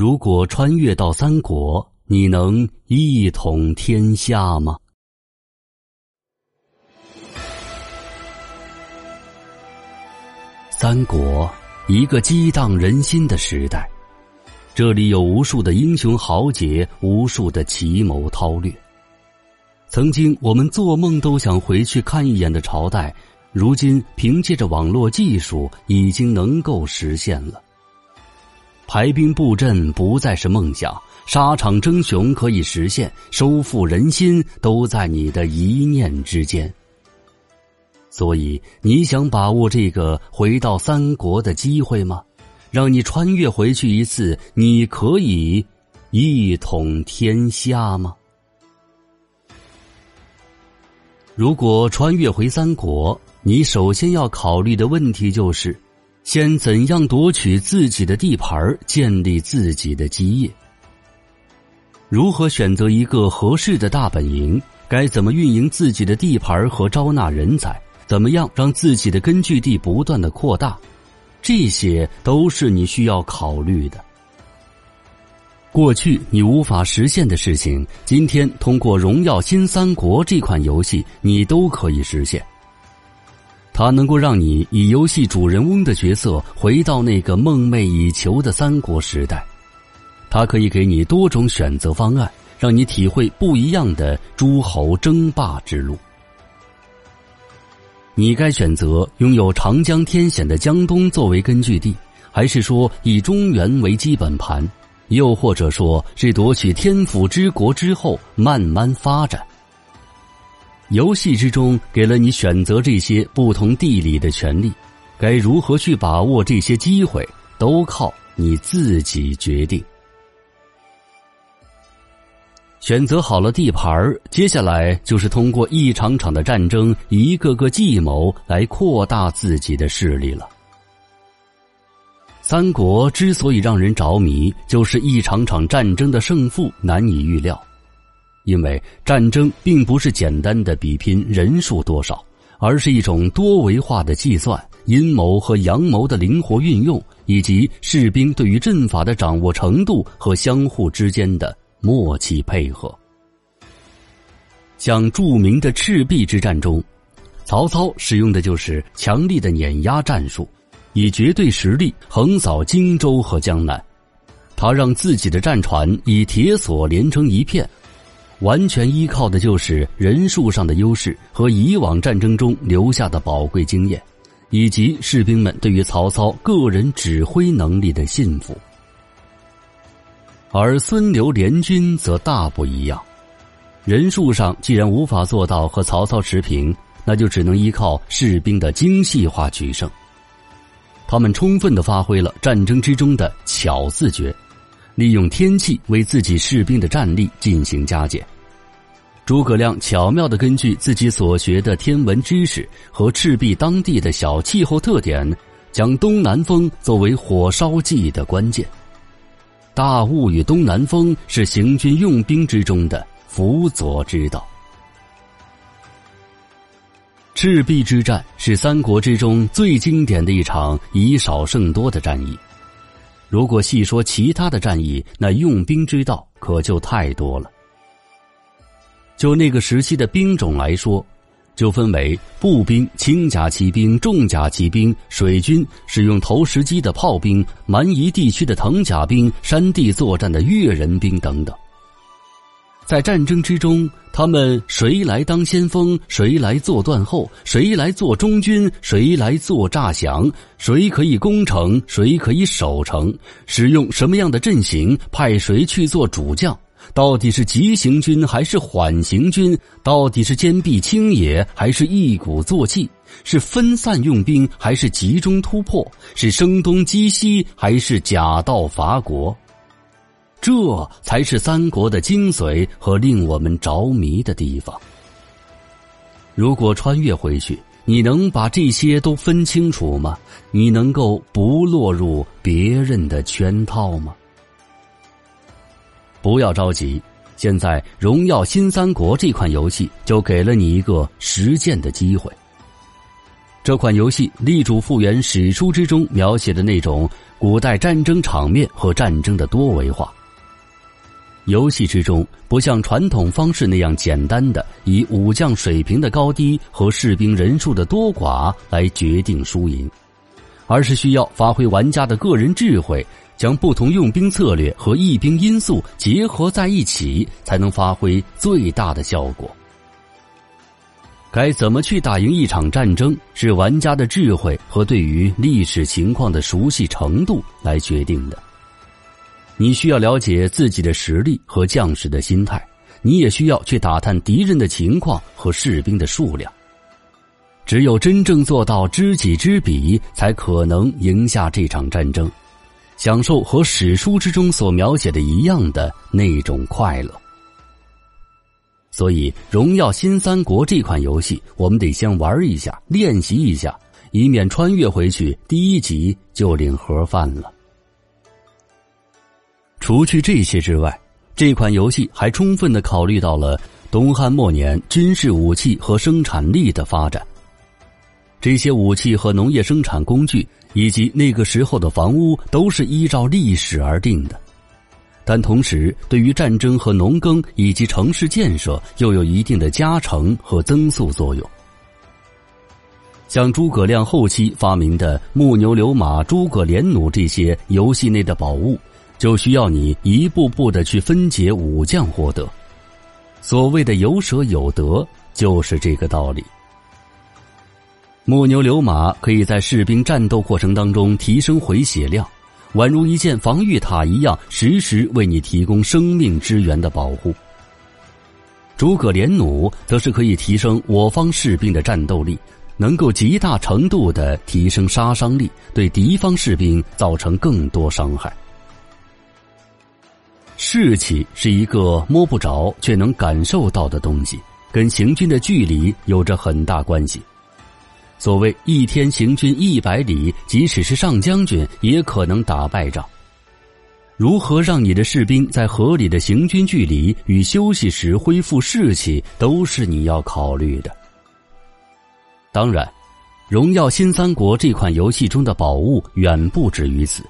如果穿越到三国，你能一统天下吗？三国，一个激荡人心的时代，这里有无数的英雄豪杰，无数的奇谋韬略。曾经我们做梦都想回去看一眼的朝代，如今凭借着网络技术，已经能够实现了。排兵布阵不再是梦想，沙场争雄可以实现，收复人心都在你的一念之间。所以，你想把握这个回到三国的机会吗？让你穿越回去一次，你可以一统天下吗？如果穿越回三国，你首先要考虑的问题就是。先怎样夺取自己的地盘，建立自己的基业？如何选择一个合适的大本营？该怎么运营自己的地盘和招纳人才？怎么样让自己的根据地不断的扩大？这些都是你需要考虑的。过去你无法实现的事情，今天通过《荣耀新三国》这款游戏，你都可以实现。它能够让你以游戏主人翁的角色回到那个梦寐以求的三国时代，它可以给你多种选择方案，让你体会不一样的诸侯争霸之路。你该选择拥有长江天险的江东作为根据地，还是说以中原为基本盘，又或者说是夺取天府之国之后慢慢发展？游戏之中给了你选择这些不同地理的权利，该如何去把握这些机会，都靠你自己决定。选择好了地盘接下来就是通过一场场的战争、一个个计谋来扩大自己的势力了。三国之所以让人着迷，就是一场场战争的胜负难以预料。因为战争并不是简单的比拼人数多少，而是一种多维化的计算、阴谋和阳谋的灵活运用，以及士兵对于阵法的掌握程度和相互之间的默契配合。像著名的赤壁之战中，曹操使用的就是强力的碾压战术，以绝对实力横扫荆州和江南。他让自己的战船以铁索连成一片。完全依靠的就是人数上的优势和以往战争中留下的宝贵经验，以及士兵们对于曹操个人指挥能力的信服。而孙刘联军则大不一样，人数上既然无法做到和曹操持平，那就只能依靠士兵的精细化取胜。他们充分的发挥了战争之中的巧字诀。利用天气为自己士兵的战力进行加减。诸葛亮巧妙的根据自己所学的天文知识和赤壁当地的小气候特点，将东南风作为火烧计的关键。大雾与东南风是行军用兵之中的辅佐之道。赤壁之战是三国之中最经典的一场以少胜多的战役。如果细说其他的战役，那用兵之道可就太多了。就那个时期的兵种来说，就分为步兵、轻甲骑兵、重甲骑兵、水军、使用投石机的炮兵、蛮夷地区的藤甲兵、山地作战的越人兵等等。在战争之中，他们谁来当先锋，谁来做断后，谁来做中军，谁来做诈降，谁可以攻城，谁可以守城，使用什么样的阵型，派谁去做主将，到底是急行军还是缓行军，到底是坚壁清野还是一鼓作气，是分散用兵还是集中突破，是声东击西还是假道伐国。这才是三国的精髓和令我们着迷的地方。如果穿越回去，你能把这些都分清楚吗？你能够不落入别人的圈套吗？不要着急，现在《荣耀新三国》这款游戏就给了你一个实践的机会。这款游戏力主复原史书之中描写的那种古代战争场面和战争的多维化。游戏之中不像传统方式那样简单的以武将水平的高低和士兵人数的多寡来决定输赢，而是需要发挥玩家的个人智慧，将不同用兵策略和易兵因素结合在一起，才能发挥最大的效果。该怎么去打赢一场战争，是玩家的智慧和对于历史情况的熟悉程度来决定的。你需要了解自己的实力和将士的心态，你也需要去打探敌人的情况和士兵的数量。只有真正做到知己知彼，才可能赢下这场战争，享受和史书之中所描写的一样的那种快乐。所以，《荣耀新三国》这款游戏，我们得先玩一下，练习一下，以免穿越回去第一集就领盒饭了。除去这些之外，这款游戏还充分的考虑到了东汉末年军事武器和生产力的发展。这些武器和农业生产工具，以及那个时候的房屋，都是依照历史而定的。但同时，对于战争和农耕以及城市建设又有一定的加成和增速作用。像诸葛亮后期发明的木牛流马、诸葛连弩这些游戏内的宝物，就需要你一步步的去分解武将获得。所谓的有舍有得，就是这个道理。木牛流马可以在士兵战斗过程当中提升回血量。宛如一件防御塔一样，时时为你提供生命支援的保护。诸葛连弩则是可以提升我方士兵的战斗力，能够极大程度的提升杀伤力，对敌方士兵造成更多伤害。士气是一个摸不着却能感受到的东西，跟行军的距离有着很大关系。所谓一天行军一百里，即使是上将军也可能打败仗。如何让你的士兵在合理的行军距离与休息时恢复士气，都是你要考虑的。当然，《荣耀新三国》这款游戏中的宝物远不止于此，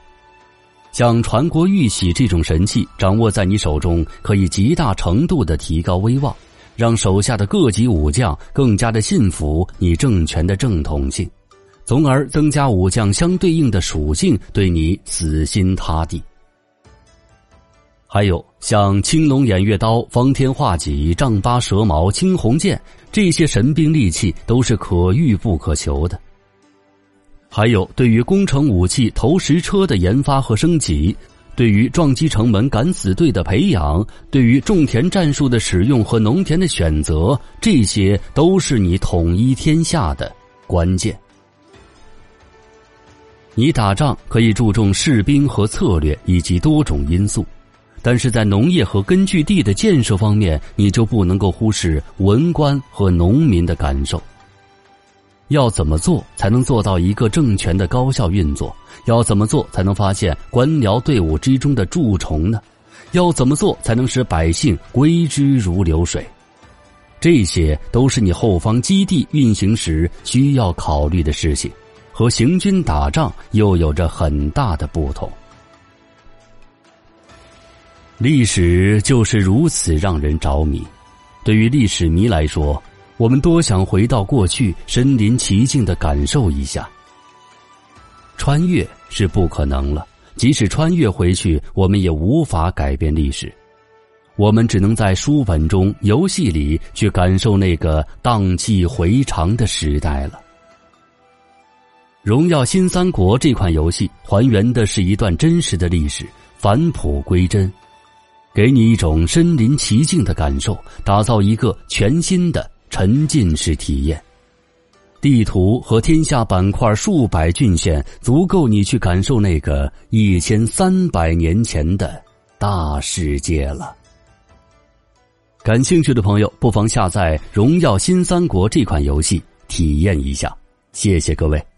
像传国玉玺这种神器，掌握在你手中，可以极大程度的提高威望。让手下的各级武将更加的信服你政权的正统性，从而增加武将相对应的属性，对你死心塌地。还有像青龙偃月刀、方天画戟、丈八蛇矛、青红剑这些神兵利器，都是可遇不可求的。还有对于工程武器投石车的研发和升级。对于撞击城门、敢死队的培养，对于种田战术的使用和农田的选择，这些都是你统一天下的 关键。你打仗可以注重士兵和策略以及多种因素，但是在农业和根据地的建设方面，你就不能够忽视文官和农民的感受。要怎么做才能做到一个政权的高效运作？要怎么做才能发现官僚队伍之中的蛀虫呢？要怎么做才能使百姓归之如流水？这些都是你后方基地运行时需要考虑的事情，和行军打仗又有着很大的不同。历史就是如此让人着迷，对于历史迷来说。我们多想回到过去，身临其境的感受一下。穿越是不可能了，即使穿越回去，我们也无法改变历史。我们只能在书本中、游戏里去感受那个荡气回肠的时代了。《荣耀新三国》这款游戏还原的是一段真实的历史，返璞归真，给你一种身临其境的感受，打造一个全新的。沉浸式体验，地图和天下板块数百郡县，足够你去感受那个一千三百年前的大世界了。感兴趣的朋友，不妨下载《荣耀新三国》这款游戏体验一下。谢谢各位。